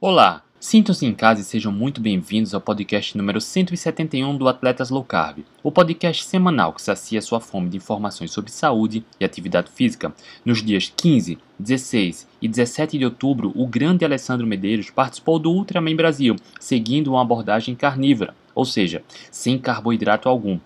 Olá, sintam-se em casa e sejam muito bem-vindos ao podcast número 171 do Atletas Low Carb, o podcast semanal que sacia sua fome de informações sobre saúde e atividade física. Nos dias 15, 16 e 17 de outubro, o grande Alessandro Medeiros participou do Ultraman Brasil, seguindo uma abordagem carnívora, ou seja, sem carboidrato algum.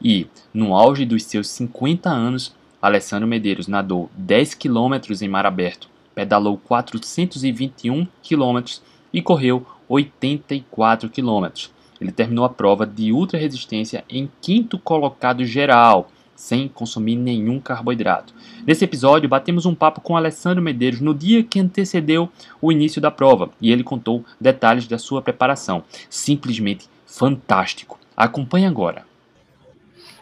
E, no auge dos seus 50 anos, Alessandro Medeiros nadou 10 quilômetros em mar aberto pedalou 421 km e correu 84 km. Ele terminou a prova de ultra resistência em quinto colocado geral, sem consumir nenhum carboidrato. Nesse episódio, batemos um papo com Alessandro Medeiros no dia que antecedeu o início da prova e ele contou detalhes da sua preparação. Simplesmente fantástico. Acompanhe agora.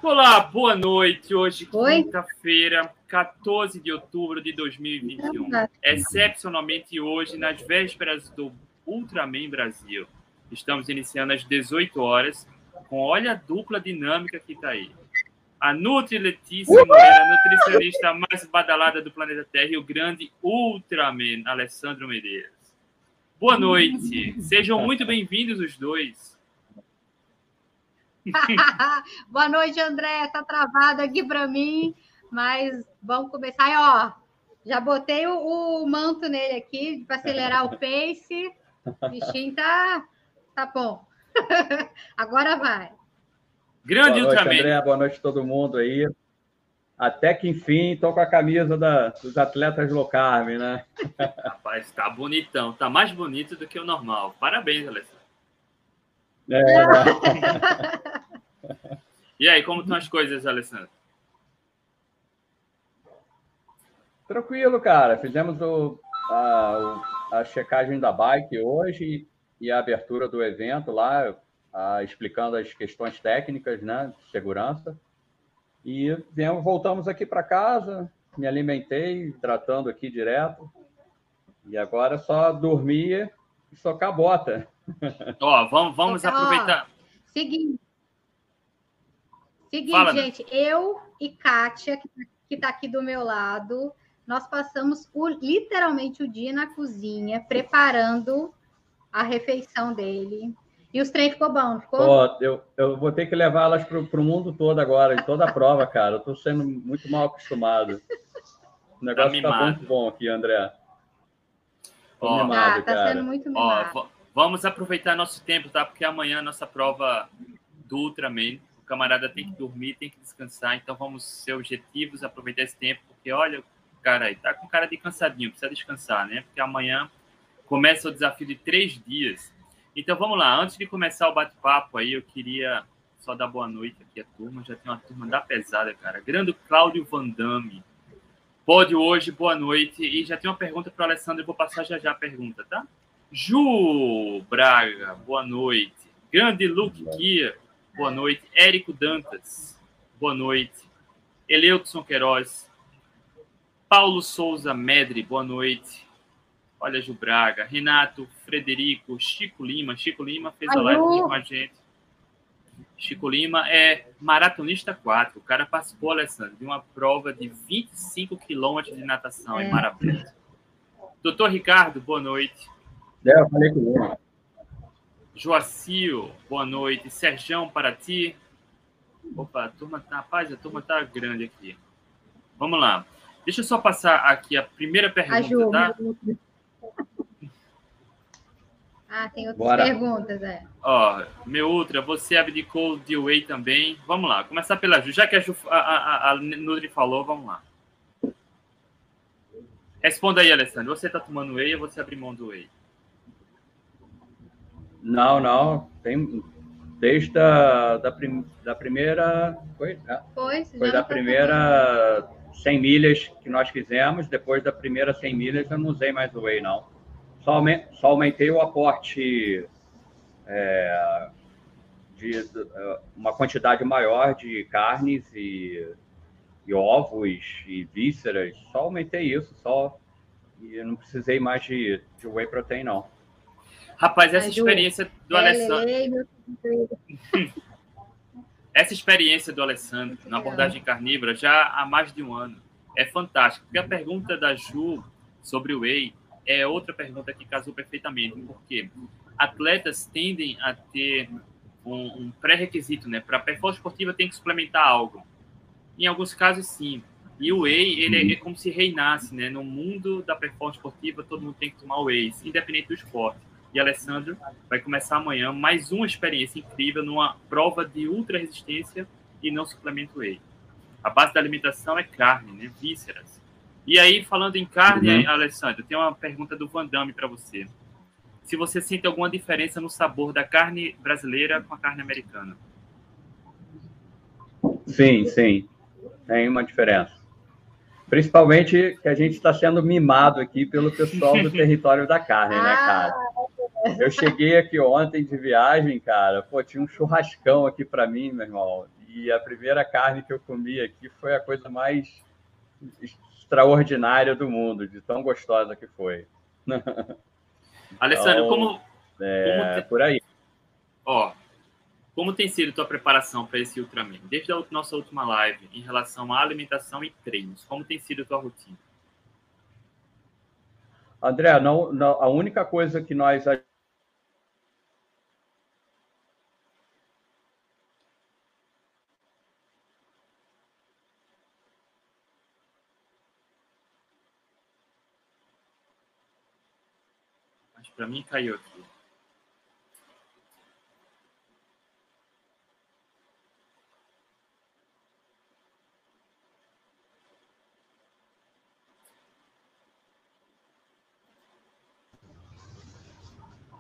Olá, boa noite. Hoje, quinta-feira, 14 de outubro de 2021. Excepcionalmente hoje, nas vésperas do Ultraman Brasil. Estamos iniciando às 18 horas, com olha a dupla dinâmica que está aí. A Nutri Letícia Moreira, nutricionista mais badalada do planeta Terra, e o grande Ultraman, Alessandro Medeiros. Boa noite. Sejam muito bem-vindos os dois. Boa noite, André. Tá travado aqui para mim. Mas vamos começar. E, ó, já botei o, o manto nele aqui para acelerar o pace. O bichinho tá, tá bom. Agora vai. Grande Boa noite, André. Boa noite a todo mundo aí. Até que enfim, estou com a camisa da, dos atletas low carb, né? Rapaz, tá bonitão. Tá mais bonito do que o normal. Parabéns, Alessandro. É. e aí, como estão as coisas, Alessandro? Tranquilo, cara. Fizemos o, a, a checagem da bike hoje e a abertura do evento lá, a, explicando as questões técnicas, né, de segurança. E viemos, voltamos aqui para casa, me alimentei, tratando aqui direto. E agora é só dormir e socar a bota. Ó, vamos, vamos então, aproveitar. Ó, seguinte. Seguinte, Fala, gente, né? eu e Kátia, que está aqui do meu lado, nós passamos o, literalmente o dia na cozinha, preparando a refeição dele. E os trem ficou bom, ficou? Oh, eu, eu vou ter que levá-las para o mundo todo agora, em toda a prova, cara. Eu estou sendo muito mal acostumado. O negócio está tá muito bom aqui, André. Ó, mimado, tá, tá sendo muito mimado. Ó, vamos aproveitar nosso tempo, tá? Porque amanhã nossa prova do Ultraman, o camarada tem que dormir, tem que descansar, então vamos ser objetivos, aproveitar esse tempo, porque olha, cara aí? Tá com cara de cansadinho, precisa descansar, né? Porque amanhã começa o desafio de três dias. Então vamos lá, antes de começar o bate-papo aí, eu queria só dar boa noite aqui à turma. Já tem uma turma da pesada, cara. Grande Cláudio Vandame. Pode hoje, boa noite. E já tem uma pergunta para o Alessandro, eu vou passar já já a pergunta, tá? Ju Braga, boa noite. Grande Luke Kia, boa noite. Érico Dantas, boa noite. Eleutson Queiroz, Paulo Souza Medri, boa noite. Olha, Ju Braga, Renato, Frederico, Chico Lima. Chico Lima fez a live com a gente. Chico Lima é maratonista 4. O cara participou, Alessandro, de uma prova de 25 quilômetros de natação é. em Maravilha. Doutor Ricardo, boa noite. É, eu falei com ele. Joacio, boa noite. Serjão, para ti. Opa, a turma tá, rapaz, a turma tá grande aqui. Vamos lá. Deixa eu só passar aqui a primeira pergunta, Ju, tá? Ah, tem outras Bora. perguntas, é. Ó, meu outra, você abdicou de whey também. Vamos lá, começar pela Ju. Já que a, Ju, a, a, a Nutri falou, vamos lá. Responda aí, Alessandro. Você está tomando whey ou você abriu mão do whey? Não, não. Tem, desde a da, prim, da primeira. Foi, né? foi, foi da tá primeira 100 milhas que nós fizemos, depois da primeira 100 milhas eu não usei mais o whey, não. Só, só aumentei o aporte é, de, de, uma quantidade maior de carnes e, e, ovos e vísceras. Só aumentei isso, só. E eu não precisei mais de, de whey protein, não. Rapaz, essa experiência do Alessandro. Essa experiência do Alessandro na abordagem carnívora já há mais de um ano é fantástica. Porque a pergunta da Ju sobre o whey é outra pergunta que casou perfeitamente, porque atletas tendem a ter um, um pré-requisito, né? Para performance esportiva tem que suplementar algo. Em alguns casos, sim. E o whey, ele é, é como se reinasse, né? No mundo da performance esportiva, todo mundo tem que tomar whey, independente do esporte. E Alessandro vai começar amanhã mais uma experiência incrível numa prova de ultra resistência e não suplemento whey. A base da alimentação é carne, né? Vísceras. E aí, falando em carne, uhum. Alessandro, tem uma pergunta do Van Damme para você. Se você sente alguma diferença no sabor da carne brasileira com a carne americana? Sim, sim. Tem uma diferença. Principalmente que a gente está sendo mimado aqui pelo pessoal do território da carne, né, cara? Eu cheguei aqui ontem de viagem, cara. Pô, tinha um churrascão aqui para mim, meu irmão. E a primeira carne que eu comi aqui foi a coisa mais extraordinária do mundo, de tão gostosa que foi. Alessandro, então, como, é, como por aí. Ó, como tem sido tua preparação para esse Ultraman? Desde a nossa última live, em relação à alimentação e treinos, como tem sido a tua rotina? André, não, não, a única coisa que nós Para mim caiu aqui.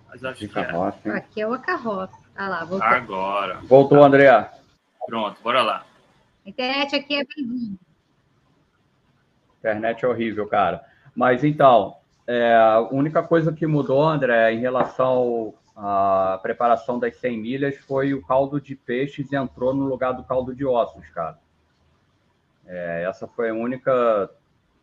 Mas acho que carroça, é. Aqui é uma carroça. Ah lá, voltou. Agora. Voltou, André. Pronto, bora lá. A internet aqui é bem Internet é horrível, cara. Mas então, é, a única coisa que mudou, André, em relação à preparação das 100 milhas foi o caldo de peixes entrou no lugar do caldo de ossos, cara. É, essa foi a única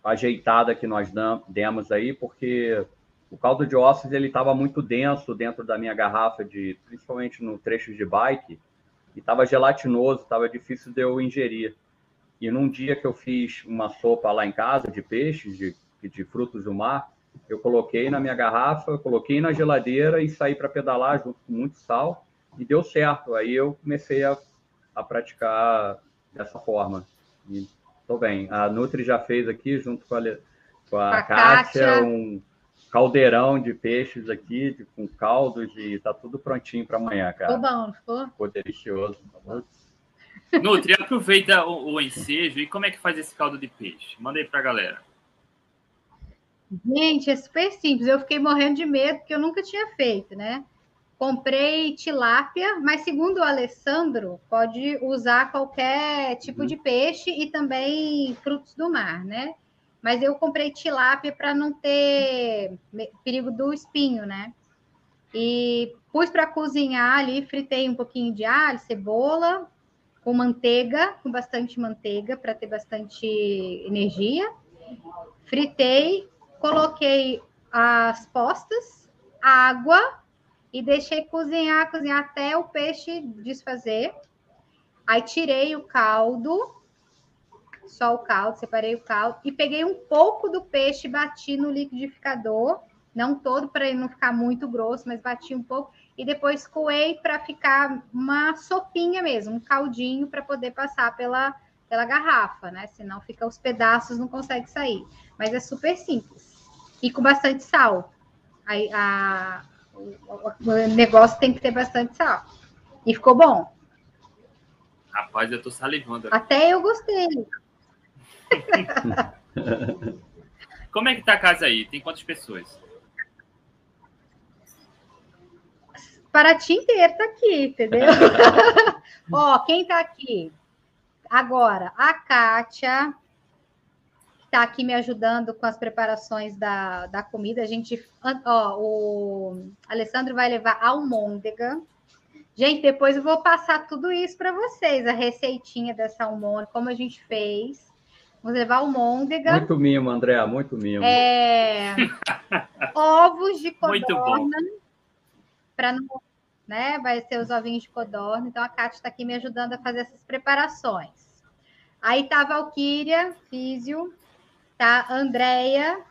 ajeitada que nós demos aí, porque o caldo de ossos ele estava muito denso dentro da minha garrafa de, principalmente no trecho de bike, e estava gelatinoso, estava difícil de eu ingerir. E num dia que eu fiz uma sopa lá em casa de peixes, de, de frutos do mar, eu coloquei na minha garrafa, coloquei na geladeira e saí para pedalar junto com muito sal e deu certo. Aí eu comecei a, a praticar dessa forma. E tô bem. A Nutri já fez aqui, junto com a, com a, a Kátia, Kátia, um caldeirão de peixes aqui, de, com caldos, e tá tudo prontinho para amanhã, cara. Ficou bom, ficou? Ficou delicioso. Nutri, aproveita o, o ensejo e como é que faz esse caldo de peixe? Manda aí para a galera. Gente, é super simples. Eu fiquei morrendo de medo porque eu nunca tinha feito, né? Comprei tilápia, mas segundo o Alessandro, pode usar qualquer tipo uhum. de peixe e também frutos do mar, né? Mas eu comprei tilápia para não ter perigo do espinho, né? E pus para cozinhar ali, fritei um pouquinho de alho, cebola, com manteiga, com bastante manteiga para ter bastante energia. Fritei coloquei as postas, água e deixei cozinhar, cozinhar até o peixe desfazer. Aí tirei o caldo, só o caldo, separei o caldo e peguei um pouco do peixe, bati no liquidificador, não todo para ele não ficar muito grosso, mas bati um pouco e depois coei para ficar uma sopinha mesmo, um caldinho para poder passar pela pela garrafa, né? Senão fica os pedaços, não consegue sair. Mas é super simples e com bastante sal. Aí, a, o, o negócio tem que ter bastante sal. E ficou bom. Rapaz, eu tô salivando. Até eu gostei. Como é que tá a casa aí? Tem quantas pessoas? Paraty inteiro tá aqui, entendeu? Ó, quem tá aqui? Agora, a Kátia, está aqui me ajudando com as preparações da, da comida. A gente, ó, o Alessandro vai levar almôndega. Gente, depois eu vou passar tudo isso para vocês, a receitinha dessa almôndega, como a gente fez. Vamos levar almôndega. Muito mimo, André, muito mimo. É... ovos de codorna. Para não, né? Vai ser os ovinhos de codorna. Então a Kátia está aqui me ajudando a fazer essas preparações. Aí tá a Valquíria, físio, tá? Andréia,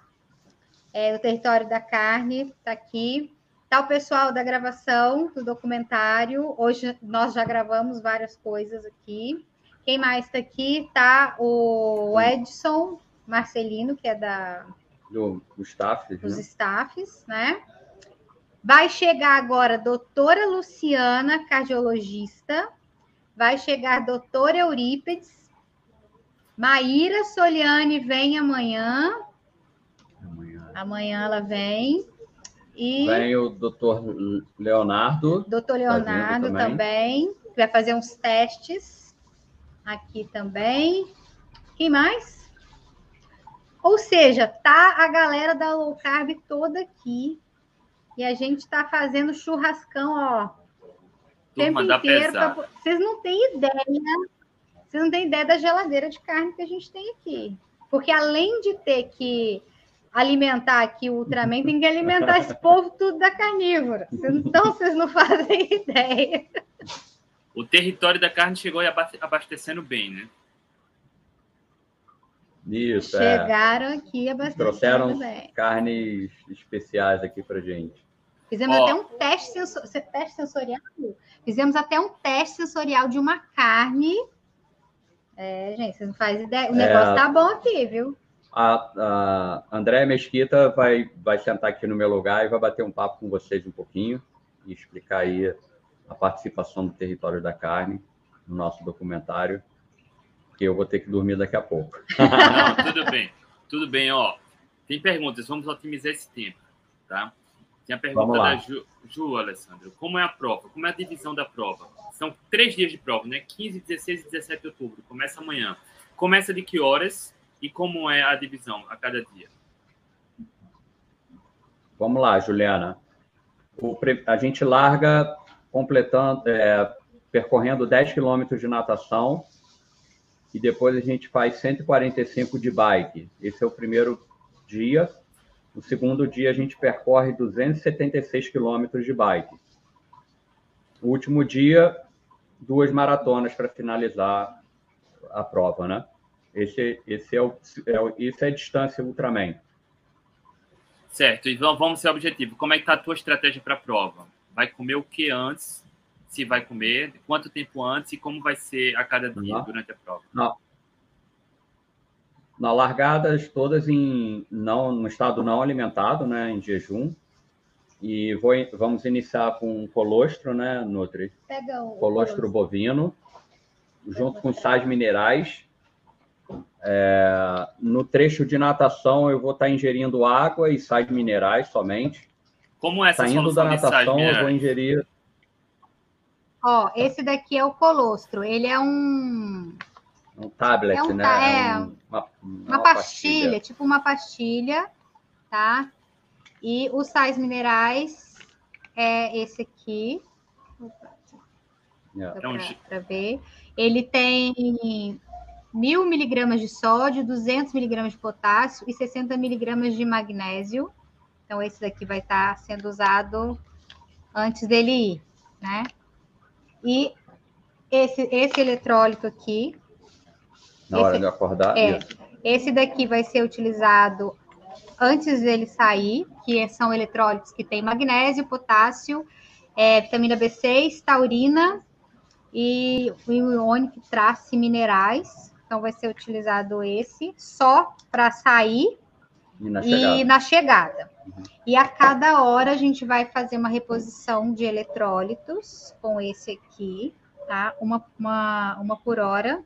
é, o território da carne está aqui. Está o pessoal da gravação do documentário. Hoje nós já gravamos várias coisas aqui. Quem mais está aqui? Está o Edson Marcelino, que é da do, do staff, dos né? staffs, né? Vai chegar agora a doutora Luciana, cardiologista. Vai chegar a doutora Eurípedes. Maíra Soliane vem amanhã. Amanhã, amanhã ela vem. E vem o doutor Leonardo. Doutor Leonardo também. também. Vai fazer uns testes aqui também. Quem mais? Ou seja, tá a galera da low carb toda aqui. E a gente está fazendo churrascão, ó. O tempo inteiro. Pra... Vocês não têm ideia. Vocês não têm ideia da geladeira de carne que a gente tem aqui. Porque além de ter que alimentar aqui o Ultraman, tem que alimentar esse povo tudo da carnívora. Então, vocês não fazem ideia. O território da carne chegou abastecendo bem, né? Isso, é. Chegaram é. aqui abastecendo Trouxeram bem. carnes especiais aqui para gente. Fizemos oh. até um teste, sensor... teste sensorial. Fizemos até um teste sensorial de uma carne. É, gente, vocês não fazem ideia. O negócio é... tá bom aqui, viu? A, a Andréa Mesquita vai, vai sentar aqui no meu lugar e vai bater um papo com vocês um pouquinho e explicar aí a participação do território da carne no nosso documentário, porque eu vou ter que dormir daqui a pouco. Não, tudo bem, tudo bem, ó. Tem perguntas, vamos otimizar esse tempo, tá? Tem a pergunta da Ju, Ju, Alessandro. Como é a prova? Como é a divisão da prova? São três dias de prova, né? 15, 16 e 17 de outubro. Começa amanhã. Começa de que horas? E como é a divisão a cada dia? Vamos lá, Juliana. O, a gente larga completando, é, percorrendo 10 quilômetros de natação e depois a gente faz 145 de bike. Esse é o primeiro dia. No segundo dia, a gente percorre 276 quilômetros de bike. O último dia, duas maratonas para finalizar a prova, né? Esse, esse é, o, é, esse é distância Ultraman. Certo, e vamos ser objetivo. Como é que está a tua estratégia para a prova? Vai comer o que antes? Se vai comer, quanto tempo antes e como vai ser a cada dia uhum. durante a prova? Não. Na largadas todas em não no estado não alimentado, né, em jejum. E vou, vamos iniciar com colostro, né, Nutri? Pega o colostro bovino, junto com sais minerais é, no trecho de natação, eu vou estar ingerindo água e sais minerais somente. Como é essa Saindo da natação, eu vou ingerir. Ó, esse daqui é o colostro. Ele é um. Um tablet, é um, né? É, é um, uma, uma, pastilha, pastilha, tipo uma pastilha, tá? E os sais minerais é esse aqui. Yeah. Para ver. Ele tem mil miligramas de sódio, 200 miligramas de potássio e 60 miligramas de magnésio. Então, esse daqui vai estar sendo usado antes dele ir, né? E esse, esse eletrólito aqui. Na esse, hora de acordar? É, esse daqui vai ser utilizado antes dele sair, que são eletrólitos que tem magnésio, potássio, é, vitamina B6, taurina e o iônico trace minerais. Então, vai ser utilizado esse só para sair e na chegada. E, na chegada. Uhum. e a cada hora a gente vai fazer uma reposição de eletrólitos com esse aqui, tá? Uma, uma, uma por hora,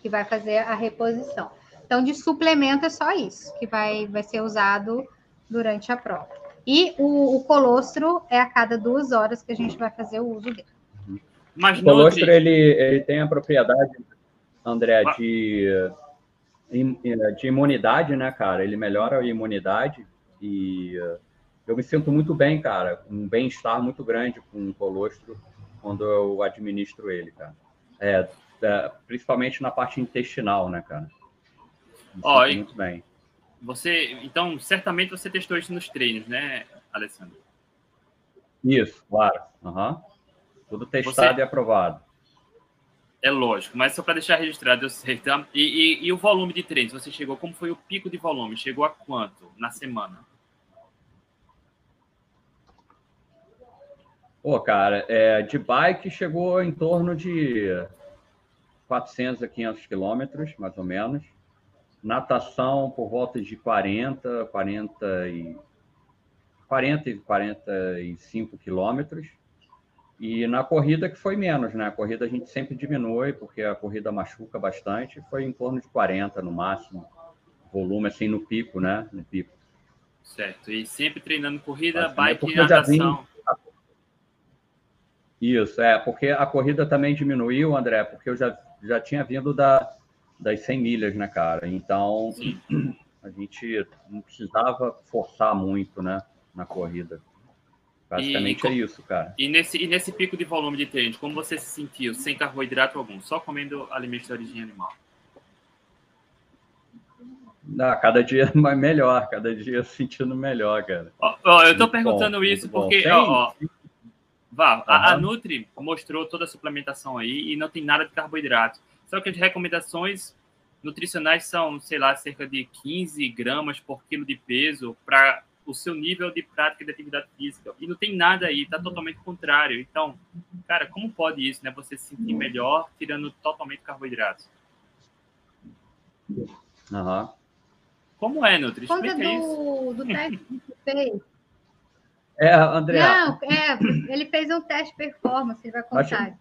que vai fazer a reposição. Então, de suplemento é só isso que vai, vai ser usado durante a prova. E o, o colostro é a cada duas horas que a gente vai fazer o uso dele. Mas o colostro, ele, ele tem a propriedade André, de, de imunidade, né, cara? Ele melhora a imunidade e eu me sinto muito bem, cara, um bem-estar muito grande com o colostro quando eu administro ele, cara. É, é principalmente na parte intestinal, né, cara? Ó, oh, muito bem. Você, então, certamente você testou isso nos treinos, né, Alessandro? Isso, claro. Uhum. Tudo testado você... e aprovado. É lógico, mas só para deixar registrado, eu sei, tá? E, e, e, o volume de treinos, você chegou, como foi o pico de volume? Chegou a quanto na semana? Pô, cara, é, de bike chegou em torno de 400 a 500 quilômetros, mais ou menos. Natação por volta de 40, 40 e 40 e 45 quilômetros. E na corrida que foi menos, né? A corrida a gente sempre diminui, porque a corrida machuca bastante. Foi em torno de 40 no máximo. Volume assim no pico, né? No pico. Certo. E sempre treinando corrida, bike e natação. Isso, é, porque a corrida também diminuiu, André, porque eu já, já tinha vindo da, das 100 milhas, né, cara? Então, a gente não precisava forçar muito, né, na corrida. Basicamente e, é isso, cara. E nesse, e nesse pico de volume de treino, como você se sentiu sem carboidrato algum, só comendo alimentos de origem animal? Não, cada dia melhor, cada dia sentindo melhor, cara. Ó, ó eu tô muito perguntando bom, isso porque, ó, ó, Vá, uhum. a, a, Nutri mostrou toda a suplementação aí e não tem nada de carboidrato. Só que as recomendações nutricionais são, sei lá, cerca de 15 gramas por quilo de peso para o seu nível de prática de atividade física. E não tem nada aí, está totalmente contrário. Então, cara, como pode isso, né? Você se sentir melhor tirando totalmente carboidratos? Uhum. Como é, Nutri? Conta do, do teste que você fez é, André. Não, é, ele fez um teste performance, ele vai contar.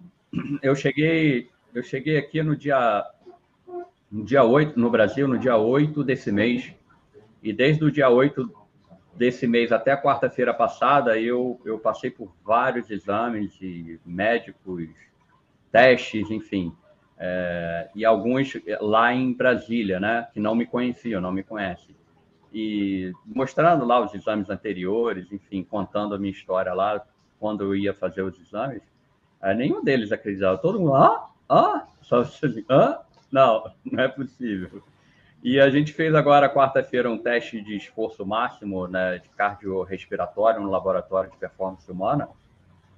Eu cheguei, eu cheguei aqui no dia no dia 8, no Brasil, no dia 8 desse mês. E desde o dia 8 desse mês até a quarta-feira passada, eu, eu passei por vários exames de médicos, testes, enfim. É, e alguns lá em Brasília, né, que não me conheciam, não me conhecem e mostrando lá os exames anteriores, enfim, contando a minha história lá, quando eu ia fazer os exames, nenhum deles acreditava. Todo mundo, ah, ah, não, não é possível. E a gente fez agora, quarta-feira, um teste de esforço máximo, né, de cardiorrespiratório no laboratório de performance humana.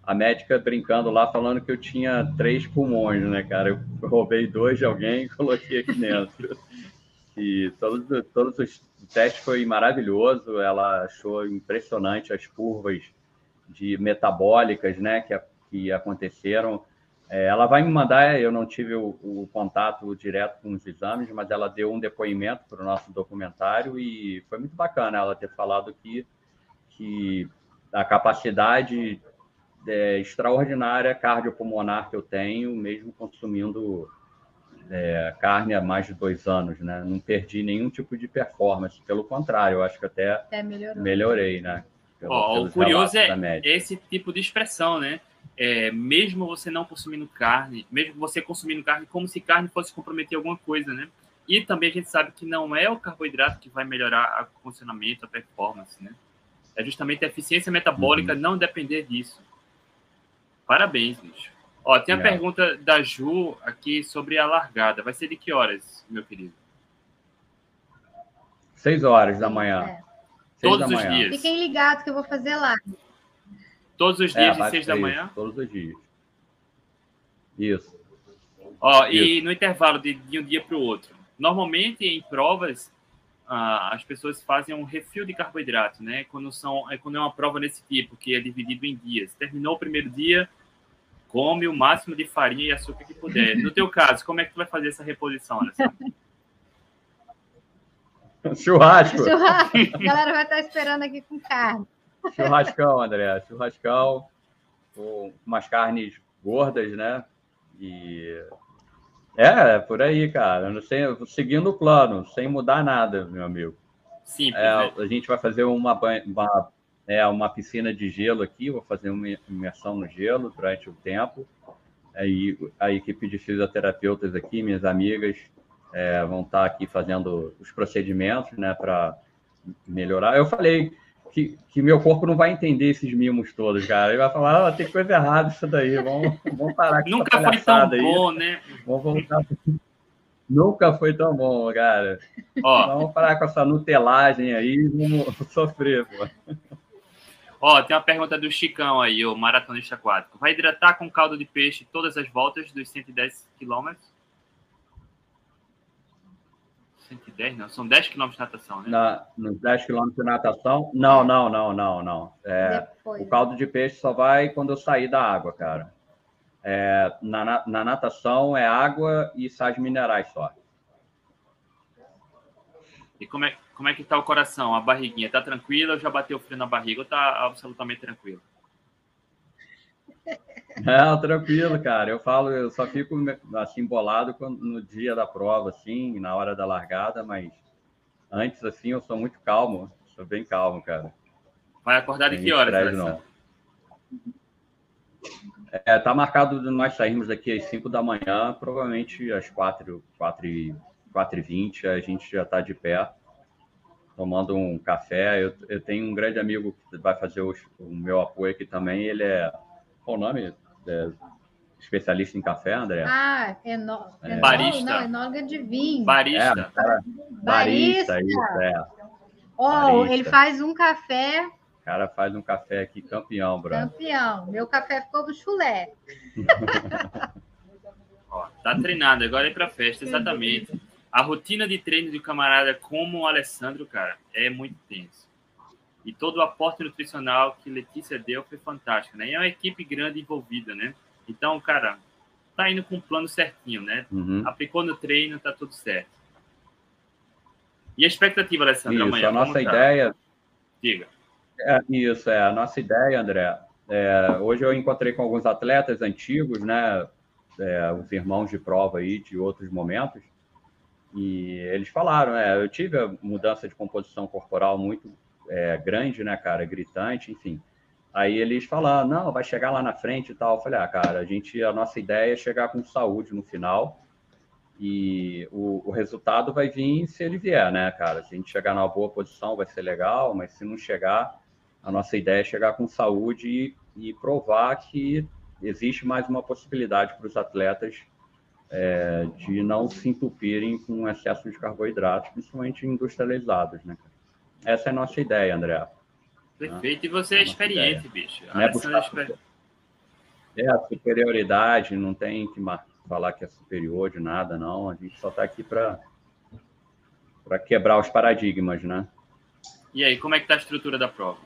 A médica brincando lá, falando que eu tinha três pulmões, né, cara? Eu roubei dois de alguém e coloquei aqui dentro. E todos, todos os o teste foi maravilhoso, ela achou impressionante as curvas de metabólicas né, que, que aconteceram. É, ela vai me mandar, eu não tive o, o, contato direto com os exames, mas ela deu um depoimento para o nosso documentário e foi muito bacana ela ter falado que, que a capacidade é, extraordinária cardiopulmonar que eu tenho, mesmo consumindo é, carne há mais de dois anos, né? Não perdi nenhum tipo de performance, pelo contrário, eu acho que até, até melhorei, né? Pelo, oh, o curioso é esse tipo de expressão, né? É, mesmo você não consumindo carne, mesmo você consumindo carne, como se carne fosse comprometer alguma coisa, né? E também a gente sabe que não é o carboidrato que vai melhorar o funcionamento, a performance, né? É justamente a eficiência metabólica uhum. não depender disso. Parabéns, bicho. Ó, tem a é. pergunta da Ju aqui sobre a largada. Vai ser de que horas, meu querido? Seis horas da manhã. É. Todos da os manhã. dias. Fiquem ligados que eu vou fazer lá. Todos os dias é, de seis da manhã? Todos os dias. Isso. Ó, Isso. e no intervalo de, de um dia para o outro. Normalmente, em provas, ah, as pessoas fazem um refil de carboidrato, né? Quando, são, é, quando é uma prova desse tipo, que é dividido em dias. Terminou o primeiro dia, come o máximo de farinha e açúcar que puder. No teu caso, como é que tu vai fazer essa reposição, Alessandro? Churrasco. Churrasco. A galera vai estar esperando aqui com carne. Churrascão, André. Churrascão com umas carnes gordas, né? E é, por aí, cara. Não sei, seguindo o plano, sem mudar nada, meu amigo. Simples, é, né? A gente vai fazer uma, uma é uma piscina de gelo aqui, vou fazer uma imersão no gelo durante o tempo. Aí a equipe de fisioterapeutas aqui, minhas amigas, é, vão estar aqui fazendo os procedimentos, né, para melhorar. Eu falei que, que meu corpo não vai entender esses mimos todos, cara. Ele vai falar, ah, tem coisa errada isso daí, vamos, vamos parar com Nunca foi tão aí. bom, né? Vamos voltar. Nunca foi tão bom, cara. Ó, vamos parar com essa nutelagem aí, vamos sofrer, pô. Ó, tem uma pergunta do Chicão aí, o maratonista aquático. Vai hidratar com caldo de peixe todas as voltas dos 110 quilômetros? 110, não. São 10 quilômetros de natação, né? Na, nos 10 quilômetros de natação? Não, não, não, não, não. É, o caldo de peixe só vai quando eu sair da água, cara. É, na, na natação é água e sais minerais só. E como é, como é que tá o coração, a barriguinha? Tá tranquila ou já bateu frio na barriga ou tá absolutamente tranquilo? Não, tranquilo, cara. Eu falo, eu só fico assim bolado no dia da prova, assim, na hora da largada, mas antes, assim, eu sou muito calmo. Sou bem calmo, cara. Vai acordar de que horas, não. É, tá marcado nós sairmos daqui às 5 da manhã, provavelmente às 4, 4 e 4h20 a gente já está de pé, tomando um café. Eu, eu, tenho um grande amigo que vai fazer o, o meu apoio aqui também. Ele é. Qual o nome? É, especialista em café, André? Ah, eno... é. barista. Não, enóloga de vinho. Barista. É, cara, barista, isso, é. Oh, barista. ele faz um café. O cara faz um café aqui campeão, bro. Campeão. Meu café ficou do chulé. Ó, tá treinado, agora é para festa, exatamente. A rotina de treino de um camarada como o Alessandro, cara, é muito tenso. E todo o aporte nutricional que Letícia deu foi fantástico, né? E é uma equipe grande envolvida, né? Então, cara, tá indo com o plano certinho, né? Uhum. Aplicou no treino, tá tudo certo. E a expectativa, Alessandro, isso, amanhã? A nossa tá? ideia. Diga. É, isso, é. A nossa ideia, André. É, hoje eu encontrei com alguns atletas antigos, né? É, os irmãos de prova aí de outros momentos. E eles falaram, é, eu tive a mudança de composição corporal muito é, grande, né, cara, gritante, enfim. Aí eles falaram, não, vai chegar lá na frente e tal. Eu falei, ah, cara, a gente, a nossa ideia é chegar com saúde no final e o, o resultado vai vir se ele vier, né, cara? Se a gente chegar numa boa posição vai ser legal, mas se não chegar, a nossa ideia é chegar com saúde e, e provar que existe mais uma possibilidade para os atletas é, de não se entupirem com excesso de carboidratos, principalmente industrializados, né? Essa é a nossa ideia, André. Perfeito. E você é, é experiente, ideia. bicho. Não é, buscar... é a superioridade, não tem que falar que é superior de nada, não. A gente só está aqui para para quebrar os paradigmas, né? E aí, como é que está a estrutura da prova?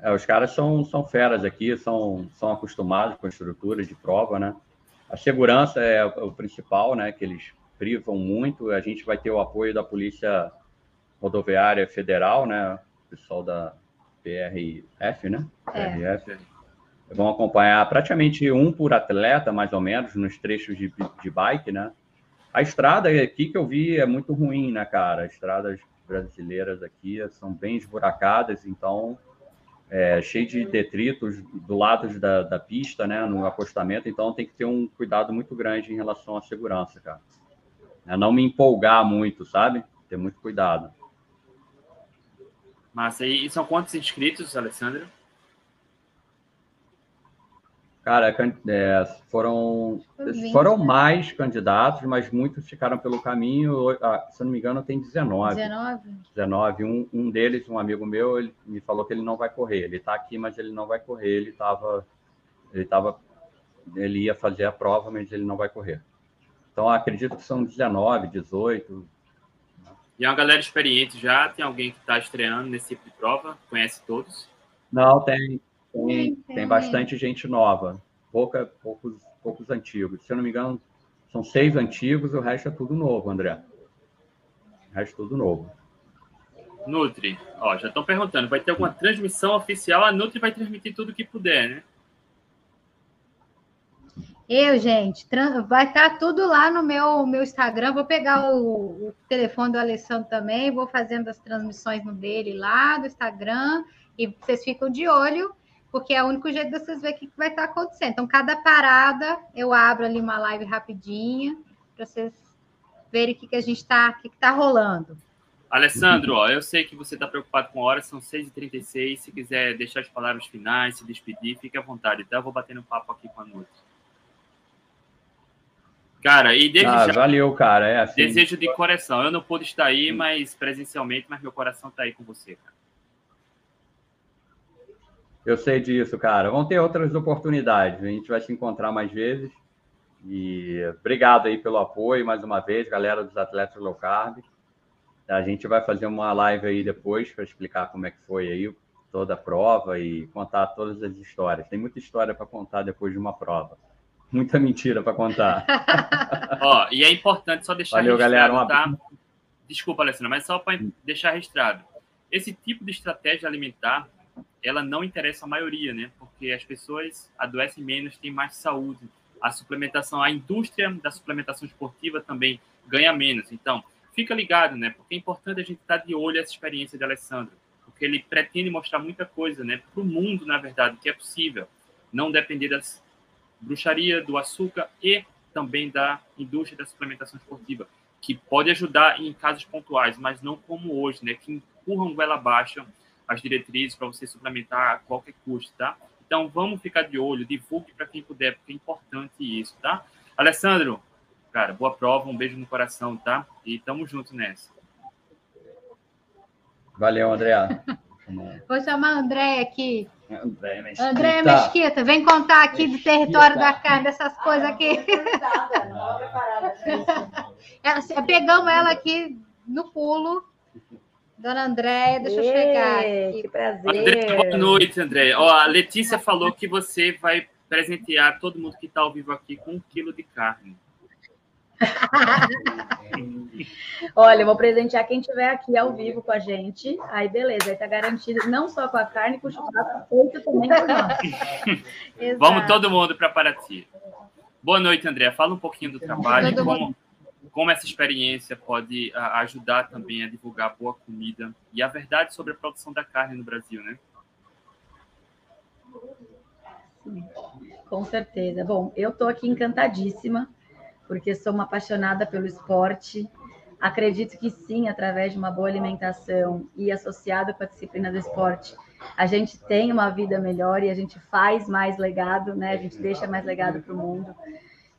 É, os caras são, são feras aqui, são, são acostumados com a estrutura de prova, né? A segurança é o principal, né? Que eles privam muito. A gente vai ter o apoio da Polícia Rodoviária Federal, né? O pessoal da PRF, né? É. PRF. Vão acompanhar praticamente um por atleta, mais ou menos, nos trechos de, de bike, né? A estrada aqui que eu vi é muito ruim, né, cara? As estradas brasileiras aqui são bem esburacadas, então é, cheio de detritos do lado da, da pista, né, no acostamento, então tem que ter um cuidado muito grande em relação à segurança, cara. É não me empolgar muito, sabe? Ter muito cuidado. Massa, e são quantos inscritos, Alessandro? Cara, é, foram, foram mais candidatos, mas muitos ficaram pelo caminho. Se eu não me engano, tem 19. 19? 19. Um, um deles, um amigo meu, ele me falou que ele não vai correr. Ele está aqui, mas ele não vai correr. Ele estava. Ele tava, ele ia fazer a prova, mas ele não vai correr. Então, acredito que são 19, 18. E é uma galera experiente já? Tem alguém que está estreando nesse tipo de prova? Conhece todos? Não, tem. Tem, tem bastante gente nova, pouca, poucos, poucos antigos. Se eu não me engano, são seis antigos, o resto é tudo novo, André. O resto é tudo novo. Nutri, ó, já estão perguntando, vai ter alguma transmissão oficial? A Nutri vai transmitir tudo que puder, né? Eu, gente, vai estar tá tudo lá no meu, meu Instagram. Vou pegar o, o, telefone do Alessandro também, vou fazendo as transmissões no dele lá do Instagram. E vocês ficam de olho porque é o único jeito de vocês verem o que vai estar acontecendo. Então, cada parada, eu abro ali uma live rapidinha, para vocês verem o que, que a gente está, o que está rolando. Alessandro, ó, eu sei que você está preocupado com horas, são 6h36. Se quiser deixar as palavras finais, se despedir, fique à vontade, tá? Eu vou bater no papo aqui com a noite. Cara, e desde ah, já, valeu, cara. É assim. Desejo de coração. Eu não pude estar aí, mas presencialmente, mas meu coração está aí com você, cara. Eu sei disso, cara. Vão ter outras oportunidades. A gente vai se encontrar mais vezes. E obrigado aí pelo apoio mais uma vez, galera dos atletas low carb. A gente vai fazer uma live aí depois para explicar como é que foi aí toda a prova e contar todas as histórias. Tem muita história para contar depois de uma prova. Muita mentira para contar. Ó, e é importante só deixar Valeu, registrado, galera, uma... tá? Desculpa, Alessandra, mas só para deixar registrado. Esse tipo de estratégia alimentar, ela não interessa a maioria, né? Porque as pessoas adoecem menos, têm mais saúde. A suplementação, a indústria da suplementação esportiva também ganha menos. Então, fica ligado, né? Porque é importante a gente estar de olho essa experiência de Alessandro, porque ele pretende mostrar muita coisa, né? Para o mundo, na verdade, que é possível. Não depender das bruxaria, do açúcar e também da indústria da suplementação esportiva, que pode ajudar em casos pontuais, mas não como hoje, né? Que empurram goela abaixo as diretrizes para você suplementar a qualquer custo, tá? Então vamos ficar de olho, divulgue para quem puder, porque é importante isso, tá? Alessandro, cara, boa prova, um beijo no coração, tá? E tamo junto nessa. Valeu, André. Vou chamar a André aqui. André Mesquita. André Mesquita, vem contar aqui do território da carne, dessas coisas aqui. ela, pegamos ela aqui no pulo. Dona Andréia, deixa eu chegar. Aqui. Que prazer. André, boa noite, André. Ó, a Letícia falou que você vai presentear todo mundo que está ao vivo aqui com um quilo de carne. Olha, eu vou presentear quem estiver aqui ao vivo com a gente. Aí, beleza, aí tá garantido não só com a carne, com o churrasco feito também com nós. Vamos todo mundo para Paraty. Boa noite, André. Fala um pouquinho do trabalho, como, como essa experiência pode a, ajudar também a divulgar boa comida e a verdade sobre a produção da carne no Brasil, né? Sim, com certeza. Bom, eu estou aqui encantadíssima porque sou uma apaixonada pelo esporte. Acredito que sim, através de uma boa alimentação e associado com a disciplina do esporte, a gente tem uma vida melhor e a gente faz mais legado, né? A gente deixa mais legado para o mundo.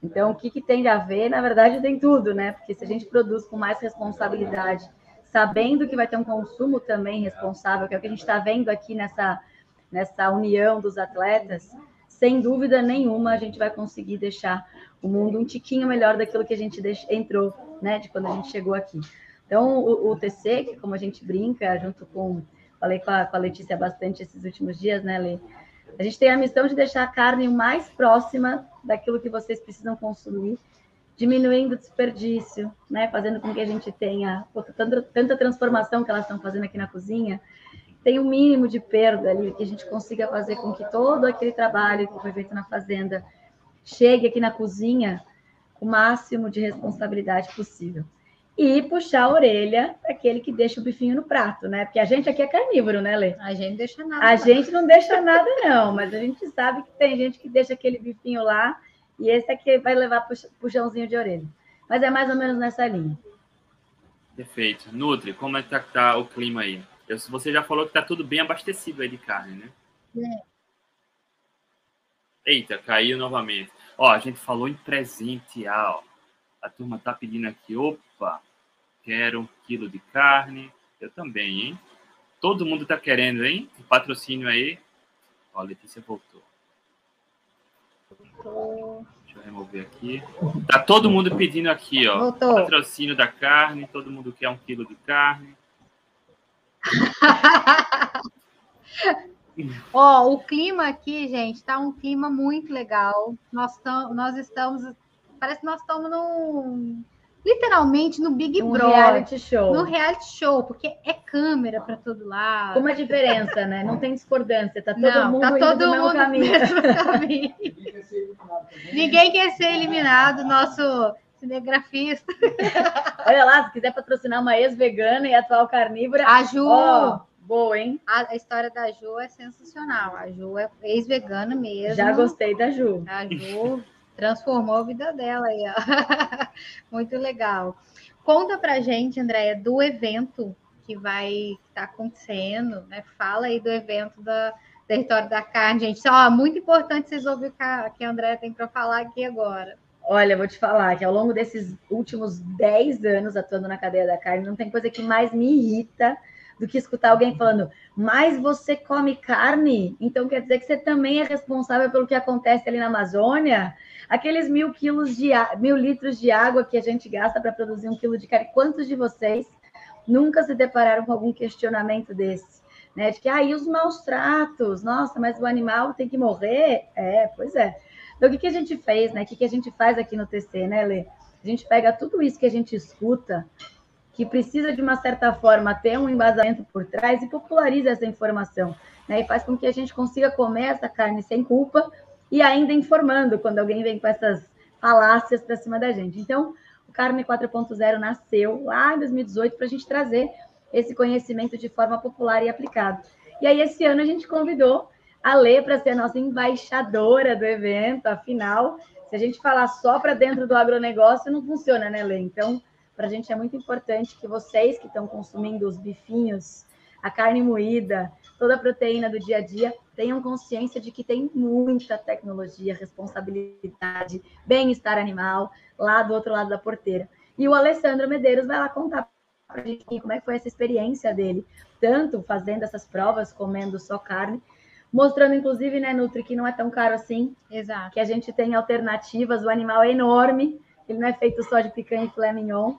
Então, o que, que tem a ver? Na verdade, tem tudo, né? Porque se a gente produz com mais responsabilidade, sabendo que vai ter um consumo também responsável, que é o que a gente está vendo aqui nessa, nessa união dos atletas, sem dúvida nenhuma a gente vai conseguir deixar o mundo um tiquinho melhor daquilo que a gente entrou, né, de quando a gente chegou aqui. Então, o, o TC, que como a gente brinca, junto com, falei com a, com a Letícia bastante esses últimos dias, né, Lê? A gente tem a missão de deixar a carne mais próxima daquilo que vocês precisam consumir, diminuindo o desperdício, né, fazendo com que a gente tenha tanta transformação que elas estão fazendo aqui na cozinha, tem o um mínimo de perda ali, que a gente consiga fazer com que todo aquele trabalho que foi feito na fazenda chegue aqui na cozinha com o máximo de responsabilidade possível. E puxar a orelha daquele que deixa o bifinho no prato, né? Porque a gente aqui é carnívoro, né, Lê? A gente deixa nada. A não. gente não deixa nada, não, mas a gente sabe que tem gente que deixa aquele bifinho lá e esse é que vai levar puxãozinho de orelha. Mas é mais ou menos nessa linha. Perfeito. Nutri, como é que tá, tá o clima aí? Você já falou que tá tudo bem abastecido aí de carne, né? É. Eita, caiu novamente. Ó, a gente falou em presentear, ó. A turma tá pedindo aqui, opa, quero um quilo de carne. Eu também, hein? Todo mundo tá querendo, hein? O patrocínio aí. Ó, a Letícia voltou. Voltou. Deixa eu remover aqui. Tá todo mundo pedindo aqui, ó. Voltou. Patrocínio da carne, todo mundo quer um quilo de carne. Ó, o clima aqui, gente, tá um clima muito legal. Nós, tam, nós estamos, parece que nós estamos num, literalmente no Big um Brother. reality show. No reality show, porque é câmera para todo lado. Uma diferença, né? Não tem discordância, tá todo Não, mundo tá todo mundo no caminho. caminho. Ninguém quer ser eliminado, nosso cinegrafista. Olha lá, se quiser patrocinar uma ex-vegana e atual carnívora. A Ju. Ó, Boa, hein? A, a, história da Ju é sensacional. A Ju é ex-vegana mesmo. Já gostei da Ju. A Ju transformou a vida dela aí, ó. Muito legal. Conta pra gente, Andréia, do evento que vai estar tá acontecendo, né? Fala aí do evento da Território da Carne, gente. Ó, muito importante vocês ouvirem o que a Andréia tem para falar aqui agora. Olha, vou te falar que ao longo desses últimos 10 anos atuando na cadeia da carne, não tem coisa que mais me irrita do que escutar alguém falando, mas você come carne? Então quer dizer que você também é responsável pelo que acontece ali na Amazônia? Aqueles mil quilos de mil litros de água que a gente gasta para produzir um quilo de carne, quantos de vocês nunca se depararam com algum questionamento desse? Né? De que, ah, e os maus tratos? Nossa, mas o animal tem que morrer? É, pois é. Então, o que, que a gente fez, né? O que, que a gente faz aqui no TC, né, Lê? A gente pega tudo isso que a gente escuta, que precisa de uma certa forma ter um embasamento por trás e populariza essa informação, né? E faz com que a gente consiga comer essa carne sem culpa e ainda informando quando alguém vem com essas falácias para cima da gente. Então, o Carne 4.0 nasceu lá em 2018 para a gente trazer esse conhecimento de forma popular e aplicada. E aí, esse ano, a gente convidou a Lê para ser nossa embaixadora do evento, afinal, se a gente falar só para dentro do agronegócio, não funciona, né, Lê? Então, para a gente é muito importante que vocês que estão consumindo os bifinhos, a carne moída, toda a proteína do dia a dia, tenham consciência de que tem muita tecnologia, responsabilidade, bem-estar animal lá do outro lado da porteira. E o Alessandro Medeiros vai lá contar para a gente como é que foi essa experiência dele, tanto fazendo essas provas, comendo só carne, mostrando, inclusive, né, Nutri, que não é tão caro assim. Exato. Que a gente tem alternativas, o animal é enorme, ele não é feito só de picanha e filé mignon.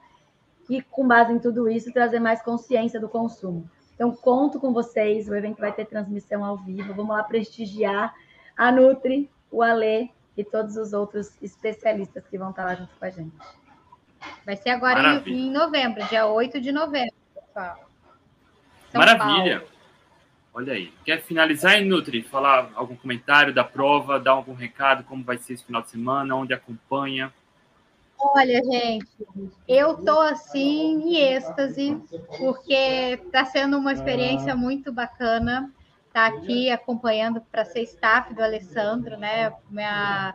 E com base em tudo isso, trazer mais consciência do consumo. Então, conto com vocês, o evento vai ter transmissão ao vivo. Vamos lá prestigiar a Nutri, o Alê e todos os outros especialistas que vão estar lá junto com a gente. Vai ser agora em, em, novembro, dia 8 de novembro, pessoal. São Maravilha! Paulo. Olha aí. Quer finalizar, Nutri? Falar algum comentário da prova, dar algum recado, como vai ser esse final de semana, onde acompanha? Olha, gente, eu tô assim em êxtase, porque está sendo uma experiência muito bacana estar tá aqui acompanhando para ser staff do Alessandro, né? Minha,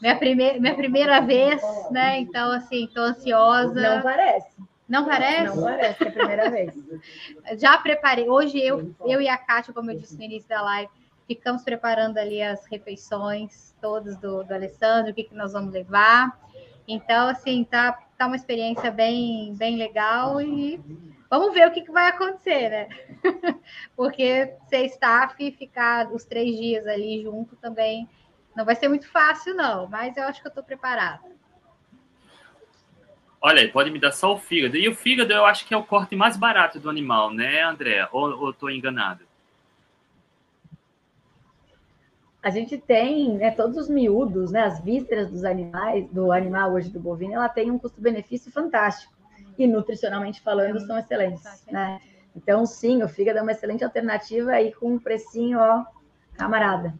minha, primeir, minha primeira vez, né? Então, assim, estou ansiosa. Não parece. Não parece? Não parece, é a primeira vez. Já preparei. Hoje eu, eu e a Kátia, como eu disse no início da live, ficamos preparando ali as refeições todas do, do Alessandro, o que, que nós vamos levar. Então, assim, tá, tá uma experiência bem, bem legal e vamos ver o que, que vai acontecer, né? Porque ser staff e ficar os três dias ali junto também não vai ser muito fácil, não, mas eu acho que eu estou preparada. Olha aí, pode me dar só o fígado. E o fígado eu acho que é o corte mais barato do animal, né, André? Ou, ou estou enganado? A gente tem né, todos os miúdos, né, as vísceras dos animais, do animal hoje do bovino, ela tem um custo-benefício fantástico. E nutricionalmente falando, são excelentes. Né? Então, sim, o fígado é uma excelente alternativa aí com um precinho, ó, camarada.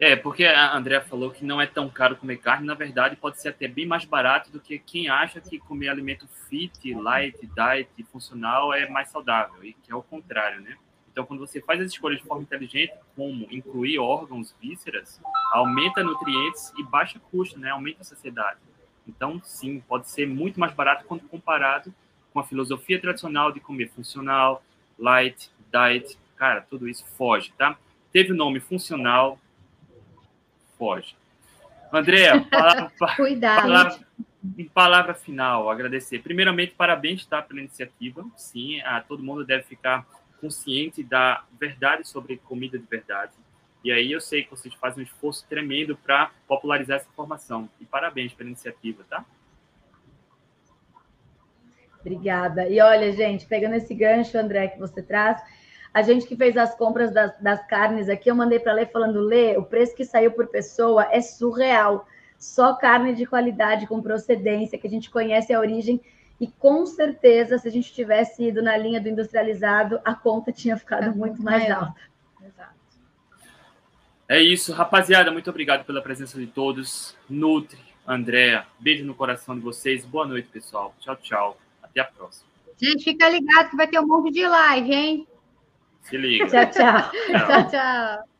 É, porque a Andrea falou que não é tão caro comer carne, na verdade pode ser até bem mais barato do que quem acha que comer alimento fit, light, diet, funcional é mais saudável, e que é o contrário, né? Então, quando você faz as escolhas de forma inteligente, como incluir órgãos, vísceras, aumenta nutrientes e baixa custo, né? Aumenta a saciedade. Então, sim, pode ser muito mais barato quando comparado com a filosofia tradicional de comer funcional, light, diet. Cara, tudo isso foge, tá? Teve o nome funcional, foge. Andréa, palavra, Cuidado. Palavra, em palavra final, agradecer. Primeiramente, parabéns tá, pela iniciativa. Sim, a, todo mundo deve ficar consciente da verdade sobre comida de verdade. E aí eu sei que vocês fazem um esforço tremendo para popularizar essa informação. E parabéns pela iniciativa, tá? Obrigada. E olha, gente, pegando esse gancho, André, que você traz, a gente que fez as compras das, das carnes aqui, eu mandei para ler falando, Lê, o preço que saiu por pessoa é surreal. Só carne de qualidade, com procedência, que a gente conhece a origem. E com certeza, se a gente tivesse ido na linha do industrializado, a conta tinha ficado muito mais alta. Exato. É isso, rapaziada. Muito obrigado pela presença de todos. Nutri, Andréa, beijo no coração de vocês. Boa noite, pessoal. Tchau, tchau. Até a próxima. Gente, fica ligado que vai ter um monte de live, hein? Se liga. tchau, tchau. tchau, tchau.